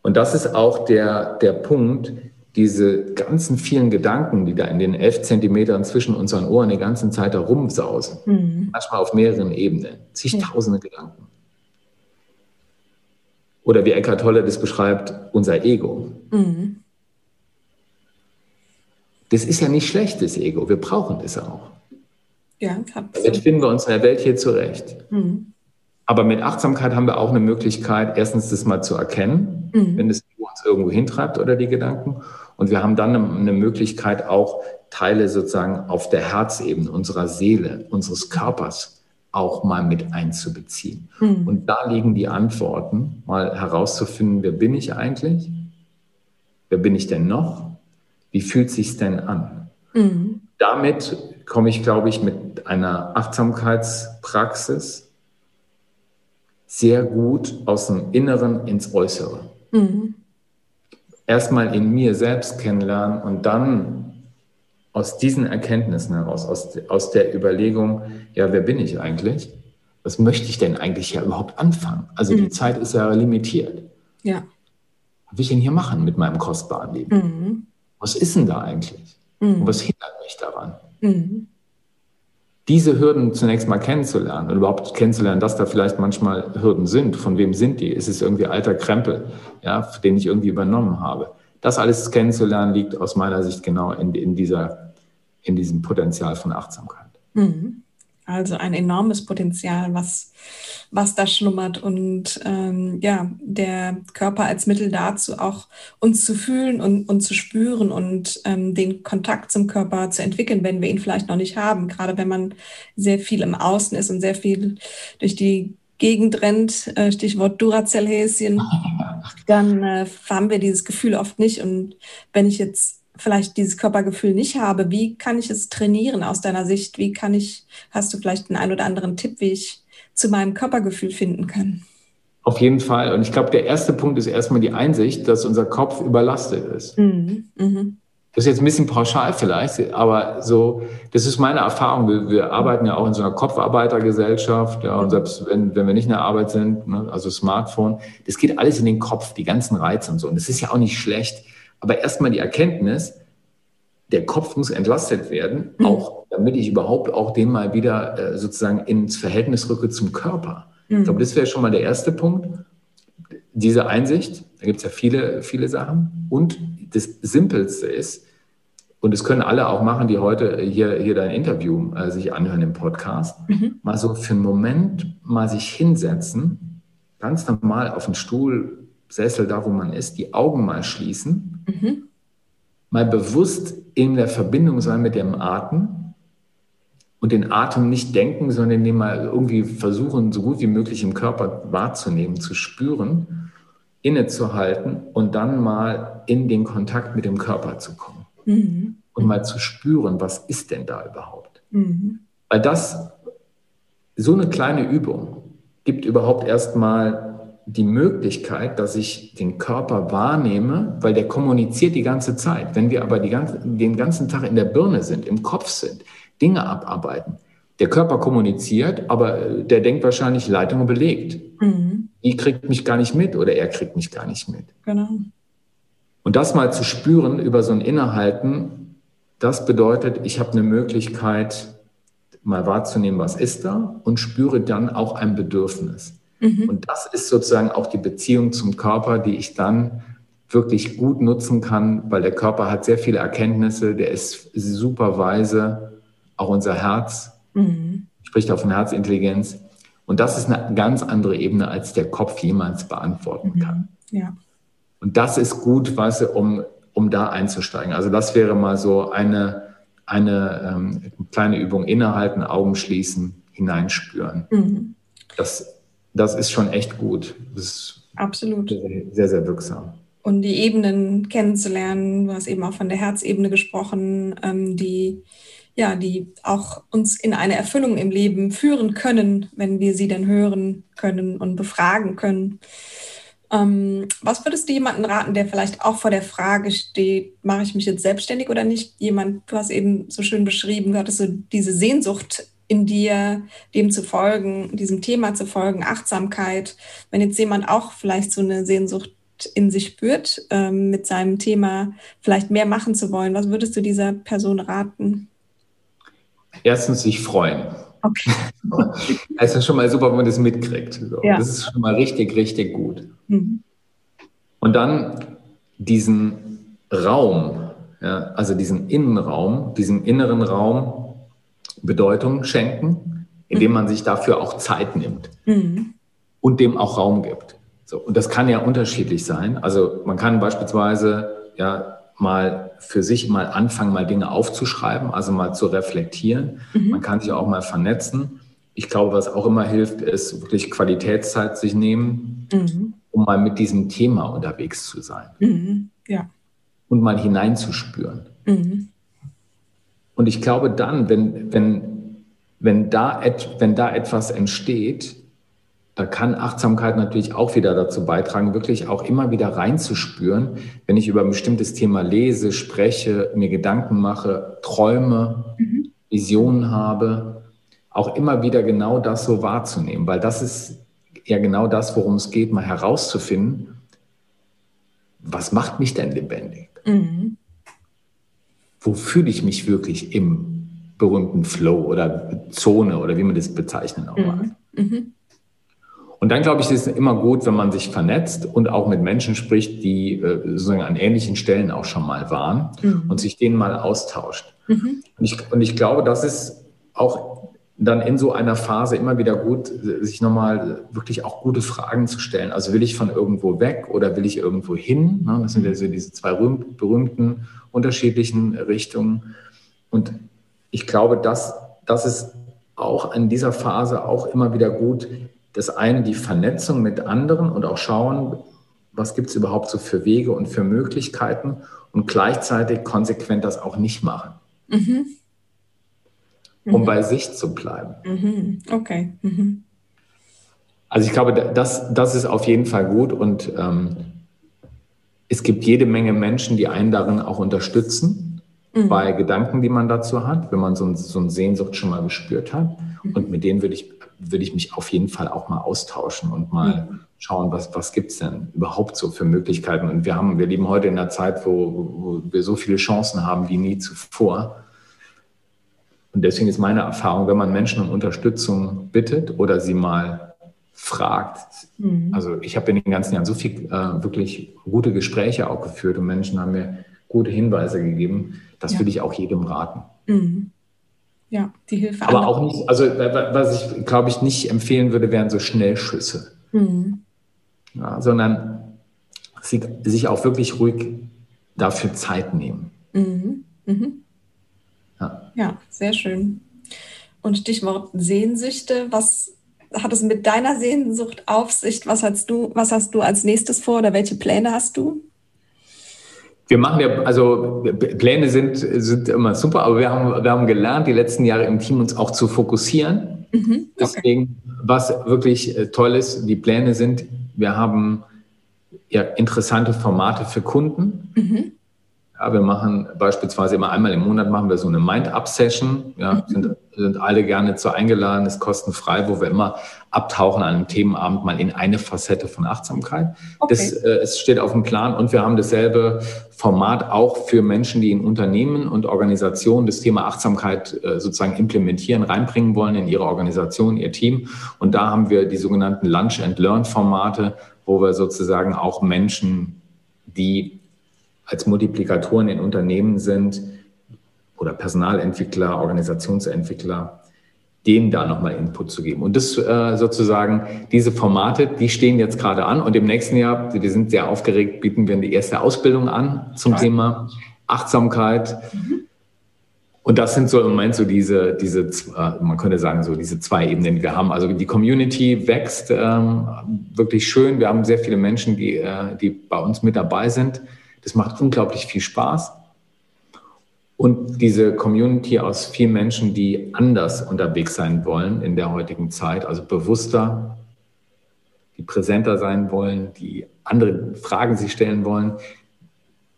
Und das ist auch der, der Punkt, diese ganzen vielen Gedanken, die da in den elf Zentimetern zwischen unseren Ohren die ganze Zeit herumsausen, mhm. manchmal auf mehreren Ebenen, zigtausende ja. Gedanken. Oder wie Eckhart Tolle das beschreibt, unser Ego. Mhm. Das ist ja nicht schlecht, das Ego. Wir brauchen das auch. Ja, Damit finden wir uns in der Welt hier zurecht. Mhm. Aber mit Achtsamkeit haben wir auch eine Möglichkeit, erstens das mal zu erkennen, mhm. wenn das Ego uns irgendwo hintreibt oder die Gedanken. Und wir haben dann eine Möglichkeit, auch Teile sozusagen auf der Herzebene unserer Seele, unseres Körpers auch mal mit einzubeziehen. Mhm. Und da liegen die Antworten, mal herauszufinden, wer bin ich eigentlich? Wer bin ich denn noch? Wie fühlt sich denn an? Mhm. Damit komme ich, glaube ich, mit einer Achtsamkeitspraxis sehr gut aus dem Inneren ins Äußere. Mhm. Erstmal in mir selbst kennenlernen und dann aus diesen Erkenntnissen heraus, aus, aus der Überlegung, ja, wer bin ich eigentlich? Was möchte ich denn eigentlich ja überhaupt anfangen? Also mhm. die Zeit ist ja limitiert. Ja. Was will ich denn hier machen mit meinem kostbaren Leben? Mhm. Was ist denn da eigentlich? Mhm. Und was hindert mich daran? Mhm. Diese Hürden zunächst mal kennenzulernen und überhaupt kennenzulernen, dass da vielleicht manchmal Hürden sind. Von wem sind die? Ist es irgendwie alter Krempel, ja, den ich irgendwie übernommen habe? Das alles kennenzulernen, liegt aus meiner Sicht genau in, in, dieser, in diesem Potenzial von Achtsamkeit. Mhm. Also ein enormes Potenzial, was, was da schlummert und ähm, ja, der Körper als Mittel dazu auch uns zu fühlen und, und zu spüren und ähm, den Kontakt zum Körper zu entwickeln, wenn wir ihn vielleicht noch nicht haben. Gerade wenn man sehr viel im Außen ist und sehr viel durch die Gegend rennt, äh, Stichwort Duracell-Häschen, dann äh, haben wir dieses Gefühl oft nicht. Und wenn ich jetzt vielleicht dieses Körpergefühl nicht habe, wie kann ich es trainieren aus deiner Sicht? Wie kann ich, hast du vielleicht einen ein oder anderen Tipp, wie ich zu meinem Körpergefühl finden kann? Auf jeden Fall. Und ich glaube, der erste Punkt ist erstmal die Einsicht, dass unser Kopf überlastet ist. Mhm. Mhm. Das ist jetzt ein bisschen pauschal vielleicht, aber so, das ist meine Erfahrung. Wir, wir arbeiten ja auch in so einer Kopfarbeitergesellschaft, ja, und selbst wenn, wenn wir nicht in der Arbeit sind, ne, also Smartphone, das geht alles in den Kopf, die ganzen Reize und so. Und das ist ja auch nicht schlecht. Aber erstmal die Erkenntnis, der Kopf muss entlastet werden, mhm. auch damit ich überhaupt auch den mal wieder äh, sozusagen ins Verhältnis rücke zum Körper. Mhm. Ich glaube, das wäre schon mal der erste Punkt. Diese Einsicht, da gibt es ja viele, viele Sachen. Und das Simpelste ist, und das können alle auch machen, die heute hier, hier dein Interview äh, sich anhören im Podcast, mhm. mal so für einen Moment mal sich hinsetzen, ganz normal auf den Stuhl Sessel, da wo man ist, die Augen mal schließen, mhm. mal bewusst in der Verbindung sein mit dem Atem und den Atem nicht denken, sondern den mal irgendwie versuchen, so gut wie möglich im Körper wahrzunehmen, zu spüren, innezuhalten und dann mal in den Kontakt mit dem Körper zu kommen. Mhm. Und mal zu spüren, was ist denn da überhaupt? Mhm. Weil das, so eine kleine Übung, gibt überhaupt erstmal die Möglichkeit, dass ich den Körper wahrnehme, weil der kommuniziert die ganze Zeit. Wenn wir aber ganze, den ganzen Tag in der Birne sind, im Kopf sind, Dinge abarbeiten, der Körper kommuniziert, aber der denkt wahrscheinlich, Leitung belegt. Mhm. Die kriegt mich gar nicht mit oder er kriegt mich gar nicht mit. Genau. Und das mal zu spüren über so ein Innehalten, das bedeutet, ich habe eine Möglichkeit, mal wahrzunehmen, was ist da und spüre dann auch ein Bedürfnis. Mhm. Und das ist sozusagen auch die Beziehung zum Körper, die ich dann wirklich gut nutzen kann, weil der Körper hat sehr viele Erkenntnisse, der ist super weise, auch unser Herz mhm. spricht auch von Herzintelligenz. Und das ist eine ganz andere Ebene, als der Kopf jemals beantworten mhm. kann. Ja. Und das ist gut, weißt du, um, um da einzusteigen. Also das wäre mal so eine, eine ähm, kleine Übung, innehalten, Augen schließen, hineinspüren. Mhm. Das das ist schon echt gut. Das ist Absolut. Sehr, sehr wirksam. Und die Ebenen kennenzulernen, du hast eben auch von der Herzebene gesprochen, ähm, die ja, die auch uns in eine Erfüllung im Leben führen können, wenn wir sie dann hören können und befragen können. Ähm, was würdest du jemanden raten, der vielleicht auch vor der Frage steht, mache ich mich jetzt selbstständig oder nicht? Jemand, du hast eben so schön beschrieben, du hattest so diese Sehnsucht in dir, dem zu folgen, diesem Thema zu folgen, Achtsamkeit. Wenn jetzt jemand auch vielleicht so eine Sehnsucht in sich spürt, ähm, mit seinem Thema vielleicht mehr machen zu wollen, was würdest du dieser Person raten? Erstens sich freuen. Okay. Es ist schon mal super, wenn man das mitkriegt. So. Ja. Das ist schon mal richtig, richtig gut. Mhm. Und dann diesen Raum, ja, also diesen Innenraum, diesen inneren Raum Bedeutung schenken, indem mhm. man sich dafür auch Zeit nimmt mhm. und dem auch Raum gibt. So, und das kann ja unterschiedlich sein. Also man kann beispielsweise ja mal für sich mal anfangen, mal Dinge aufzuschreiben, also mal zu reflektieren. Mhm. Man kann sich auch mal vernetzen. Ich glaube, was auch immer hilft, ist wirklich Qualitätszeit sich nehmen, mhm. um mal mit diesem Thema unterwegs zu sein. Mhm. Ja. Und mal hineinzuspüren. Mhm. Und ich glaube dann, wenn, wenn, wenn, da, et, wenn da etwas entsteht, da kann Achtsamkeit natürlich auch wieder dazu beitragen, wirklich auch immer wieder reinzuspüren, wenn ich über ein bestimmtes Thema lese, spreche, mir Gedanken mache, träume, mhm. Visionen habe, auch immer wieder genau das so wahrzunehmen, weil das ist ja genau das, worum es geht, mal herauszufinden, was macht mich denn lebendig? Mhm wo fühle ich mich wirklich im berühmten Flow oder Zone oder wie man das bezeichnen auch mag. Mhm. Mhm. Und dann glaube ich, ist es immer gut, wenn man sich vernetzt und auch mit Menschen spricht, die äh, sozusagen an ähnlichen Stellen auch schon mal waren mhm. und sich denen mal austauscht. Mhm. Und, ich, und ich glaube, das ist auch dann in so einer Phase immer wieder gut, sich nochmal wirklich auch gute Fragen zu stellen. Also will ich von irgendwo weg oder will ich irgendwo hin? Ne, das sind ja so diese zwei berühmten unterschiedlichen Richtungen. Und ich glaube, dass das ist auch in dieser Phase auch immer wieder gut, das eine die Vernetzung mit anderen und auch schauen, was gibt es überhaupt so für Wege und für Möglichkeiten und gleichzeitig konsequent das auch nicht machen. Mhm um mhm. bei sich zu bleiben. Mhm. Okay. Mhm. Also ich glaube, das, das ist auf jeden Fall gut und ähm, es gibt jede Menge Menschen, die einen darin auch unterstützen mhm. bei Gedanken, die man dazu hat, wenn man so, ein, so eine Sehnsucht schon mal gespürt hat. Mhm. Und mit denen würde ich, würde ich mich auf jeden Fall auch mal austauschen und mal mhm. schauen, was, was gibt es denn überhaupt so für Möglichkeiten. Und wir haben, wir leben heute in einer Zeit, wo, wo wir so viele Chancen haben wie nie zuvor. Und deswegen ist meine Erfahrung, wenn man Menschen um Unterstützung bittet oder sie mal fragt, mhm. also ich habe in den ganzen Jahren so viel äh, wirklich gute Gespräche auch geführt und Menschen haben mir gute Hinweise gegeben, das ja. würde ich auch jedem raten. Mhm. Ja, die Hilfe. Aber auch nicht, also was ich glaube ich nicht empfehlen würde, wären so Schnellschüsse, mhm. ja, sondern sich auch wirklich ruhig dafür Zeit nehmen. Mhm. Mhm. Ja. ja, sehr schön. Und Stichwort Sehnsüchte, was hat es mit deiner Sehnsucht auf sich? Was hast du, was hast du als nächstes vor oder welche Pläne hast du? Wir machen ja, also Pläne sind, sind immer super, aber wir haben, wir haben gelernt, die letzten Jahre im Team uns auch zu fokussieren. Mhm, okay. Deswegen, was wirklich äh, toll ist, die Pläne sind, wir haben ja interessante Formate für Kunden. Mhm. Ja, wir machen beispielsweise immer einmal im Monat machen wir so eine Mind-Up-Session. Ja, mhm. sind, sind alle gerne zu eingeladen, ist kostenfrei, wo wir immer abtauchen an einem Themenabend mal in eine Facette von Achtsamkeit. Okay. Das äh, es steht auf dem Plan und wir haben dasselbe Format auch für Menschen, die in Unternehmen und Organisationen das Thema Achtsamkeit äh, sozusagen implementieren, reinbringen wollen in ihre Organisation, ihr Team. Und da haben wir die sogenannten Lunch and Learn Formate, wo wir sozusagen auch Menschen, die als Multiplikatoren in Unternehmen sind oder Personalentwickler, Organisationsentwickler, denen da nochmal Input zu geben. Und das äh, sozusagen, diese Formate, die stehen jetzt gerade an und im nächsten Jahr, wir sind sehr aufgeregt, bieten wir die erste Ausbildung an zum ja. Thema Achtsamkeit. Mhm. Und das sind so im Moment so diese, diese, äh, man könnte sagen, so diese zwei Ebenen, die wir haben. Also die Community wächst ähm, wirklich schön. Wir haben sehr viele Menschen, die, äh, die bei uns mit dabei sind. Das macht unglaublich viel Spaß. Und diese Community aus vielen Menschen, die anders unterwegs sein wollen in der heutigen Zeit, also bewusster, die präsenter sein wollen, die andere Fragen sich stellen wollen,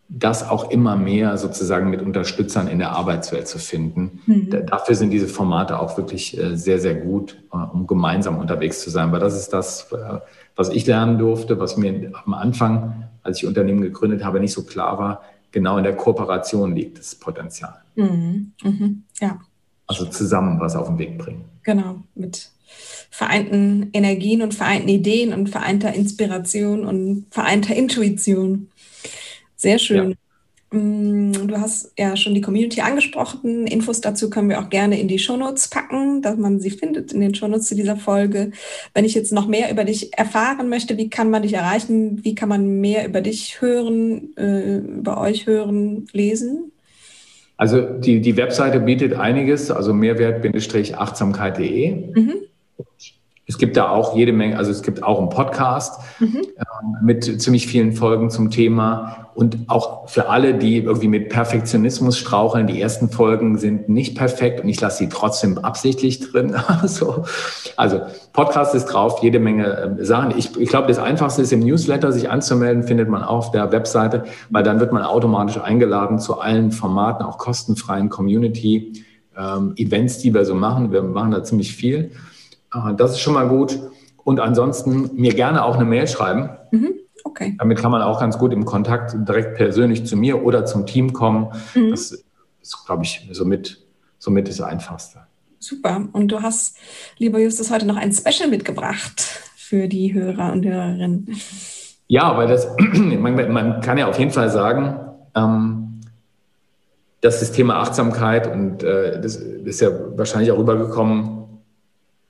das auch immer mehr sozusagen mit Unterstützern in der Arbeitswelt zu finden. Mhm. Dafür sind diese Formate auch wirklich äh, sehr, sehr gut, äh, um gemeinsam unterwegs zu sein. Weil das ist das, äh, was ich lernen durfte, was mir am Anfang als ich Unternehmen gegründet habe, nicht so klar war, genau in der Kooperation liegt das Potenzial. Mhm. Mhm. Ja. Also zusammen was auf den Weg bringen. Genau, mit vereinten Energien und vereinten Ideen und vereinter Inspiration und vereinter Intuition. Sehr schön. Ja. Mm, du hast ja schon die Community angesprochen. Infos dazu können wir auch gerne in die Shownotes packen, dass man sie findet in den Shownotes zu dieser Folge. Wenn ich jetzt noch mehr über dich erfahren möchte, wie kann man dich erreichen? Wie kann man mehr über dich hören, äh, über euch hören, lesen? Also die, die Webseite bietet einiges, also mehrwert-achtsamkeit.de. Mhm. Es gibt da auch jede Menge, also es gibt auch einen Podcast mhm. äh, mit ziemlich vielen Folgen zum Thema und auch für alle, die irgendwie mit Perfektionismus straucheln. Die ersten Folgen sind nicht perfekt und ich lasse sie trotzdem absichtlich drin. also, also Podcast ist drauf, jede Menge äh, Sachen. Ich, ich glaube, das Einfachste ist im Newsletter sich anzumelden, findet man auch auf der Webseite, weil dann wird man automatisch eingeladen zu allen Formaten, auch kostenfreien Community. Ähm, Events, die wir so machen. Wir machen da ziemlich viel. Das ist schon mal gut. Und ansonsten mir gerne auch eine Mail schreiben. Mhm. Okay. Damit kann man auch ganz gut im Kontakt direkt persönlich zu mir oder zum Team kommen. Mhm. Das ist, glaube ich, somit, somit das Einfachste. Super. Und du hast, lieber Justus, heute noch ein Special mitgebracht für die Hörer und Hörerinnen? Ja, weil das, man, man kann ja auf jeden Fall sagen, ähm, dass das Thema Achtsamkeit und äh, das ist ja wahrscheinlich auch rübergekommen,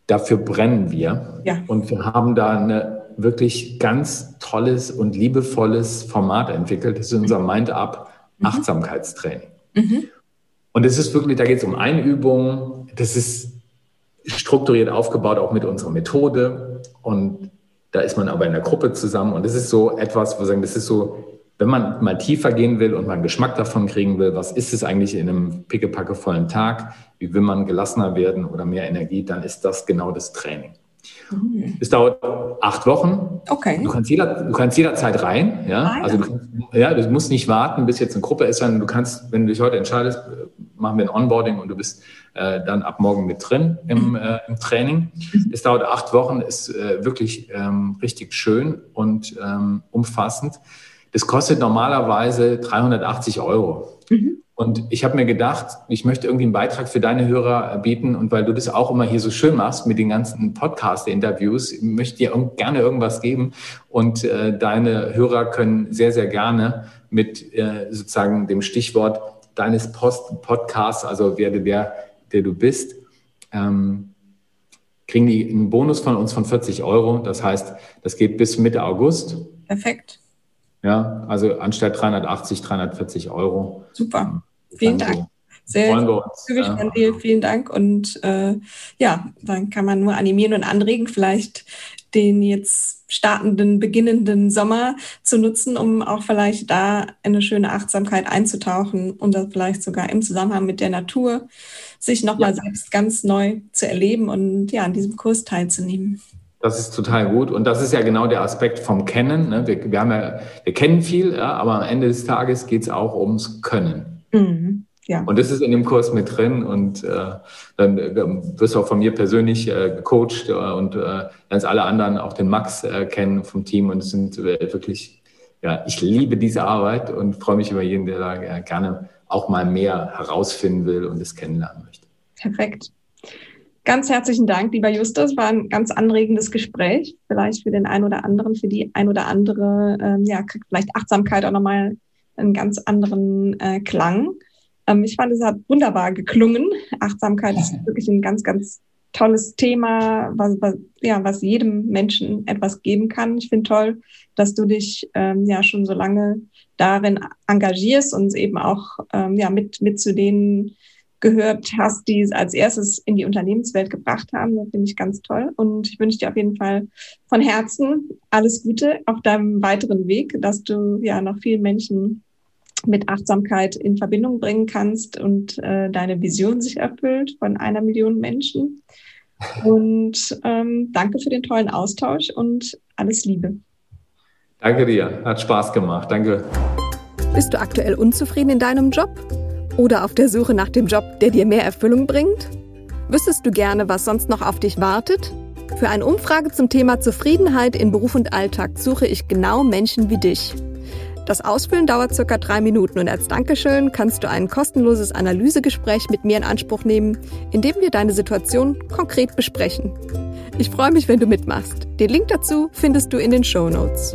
dafür brennen wir. Ja. Und wir haben da ein wirklich ganz tolles und liebevolles Format entwickelt. Das ist unser Mind Up mhm. Achtsamkeitstraining. Mhm. Und es ist wirklich, da geht es um Einübungen. Das ist strukturiert aufgebaut, auch mit unserer Methode. Und da ist man aber in der Gruppe zusammen. Und das ist so etwas, wo wir sagen, das ist so, wenn man mal tiefer gehen will und mal einen Geschmack davon kriegen will, was ist es eigentlich in einem pickepackevollen Tag, wie will man gelassener werden oder mehr Energie, dann ist das genau das Training. Mhm. Es dauert acht Wochen. Okay. Du kannst, jeder, du kannst jederzeit rein. Ja? Ah, also du, ja, du musst nicht warten, bis jetzt eine Gruppe ist, sondern du kannst, wenn du dich heute entscheidest, machen wir ein Onboarding und du bist äh, dann ab morgen mit drin im, mhm. äh, im Training. Mhm. Es dauert acht Wochen, ist äh, wirklich ähm, richtig schön und ähm, umfassend. Das kostet normalerweise 380 Euro. Mhm. Und ich habe mir gedacht, ich möchte irgendwie einen Beitrag für deine Hörer bieten. Und weil du das auch immer hier so schön machst mit den ganzen Podcast-Interviews, möchte ich dir gerne irgendwas geben. Und äh, deine Hörer können sehr, sehr gerne mit äh, sozusagen dem Stichwort deines Post Podcasts, also werde der, der du bist, ähm, kriegen die einen Bonus von uns von 40 Euro. Das heißt, das geht bis Mitte August. Perfekt. Ja, also anstatt 380, 340 Euro. Super. Vielen Dank. So Sehr zügig von dir. Vielen Dank. Und äh, ja, dann kann man nur animieren und anregen, vielleicht den jetzt startenden, beginnenden Sommer zu nutzen, um auch vielleicht da eine schöne Achtsamkeit einzutauchen und das vielleicht sogar im Zusammenhang mit der Natur sich nochmal ja. selbst ganz neu zu erleben und ja, an diesem Kurs teilzunehmen. Das ist total gut. Und das ist ja genau der Aspekt vom Kennen. Ne? Wir, wir, haben ja, wir kennen viel, ja, aber am Ende des Tages geht es auch ums Können. Mhm. Ja. Und das ist in dem Kurs mit drin und äh, dann äh, wirst du auch von mir persönlich äh, gecoacht äh, und äh, ganz alle anderen, auch den Max äh, kennen vom Team und es sind äh, wirklich, ja, ich liebe diese Arbeit und freue mich über jeden, der da gerne auch mal mehr herausfinden will und es kennenlernen möchte. Perfekt. Ganz herzlichen Dank, lieber Justus. War ein ganz anregendes Gespräch. Vielleicht für den einen oder anderen, für die ein oder andere, ähm, ja, kriegt vielleicht Achtsamkeit auch nochmal einen ganz anderen äh, Klang. Ähm, ich fand, es hat wunderbar geklungen. Achtsamkeit ist wirklich ein ganz, ganz tolles Thema, was, was, ja, was jedem Menschen etwas geben kann. Ich finde toll, dass du dich ähm, ja schon so lange darin engagierst und eben auch ähm, ja, mit, mit zu den gehört hast, die es als erstes in die Unternehmenswelt gebracht haben. Das finde ich ganz toll. Und ich wünsche dir auf jeden Fall von Herzen alles Gute auf deinem weiteren Weg, dass du ja noch vielen Menschen mit Achtsamkeit in Verbindung bringen kannst und äh, deine Vision sich erfüllt von einer Million Menschen. Und ähm, danke für den tollen Austausch und alles Liebe. Danke dir, hat Spaß gemacht. Danke. Bist du aktuell unzufrieden in deinem Job? Oder auf der Suche nach dem Job, der dir mehr Erfüllung bringt? Wüsstest du gerne, was sonst noch auf dich wartet? Für eine Umfrage zum Thema Zufriedenheit in Beruf und Alltag suche ich genau Menschen wie dich. Das Ausfüllen dauert circa drei Minuten und als Dankeschön kannst du ein kostenloses Analysegespräch mit mir in Anspruch nehmen, in dem wir deine Situation konkret besprechen. Ich freue mich, wenn du mitmachst. Den Link dazu findest du in den Show Notes.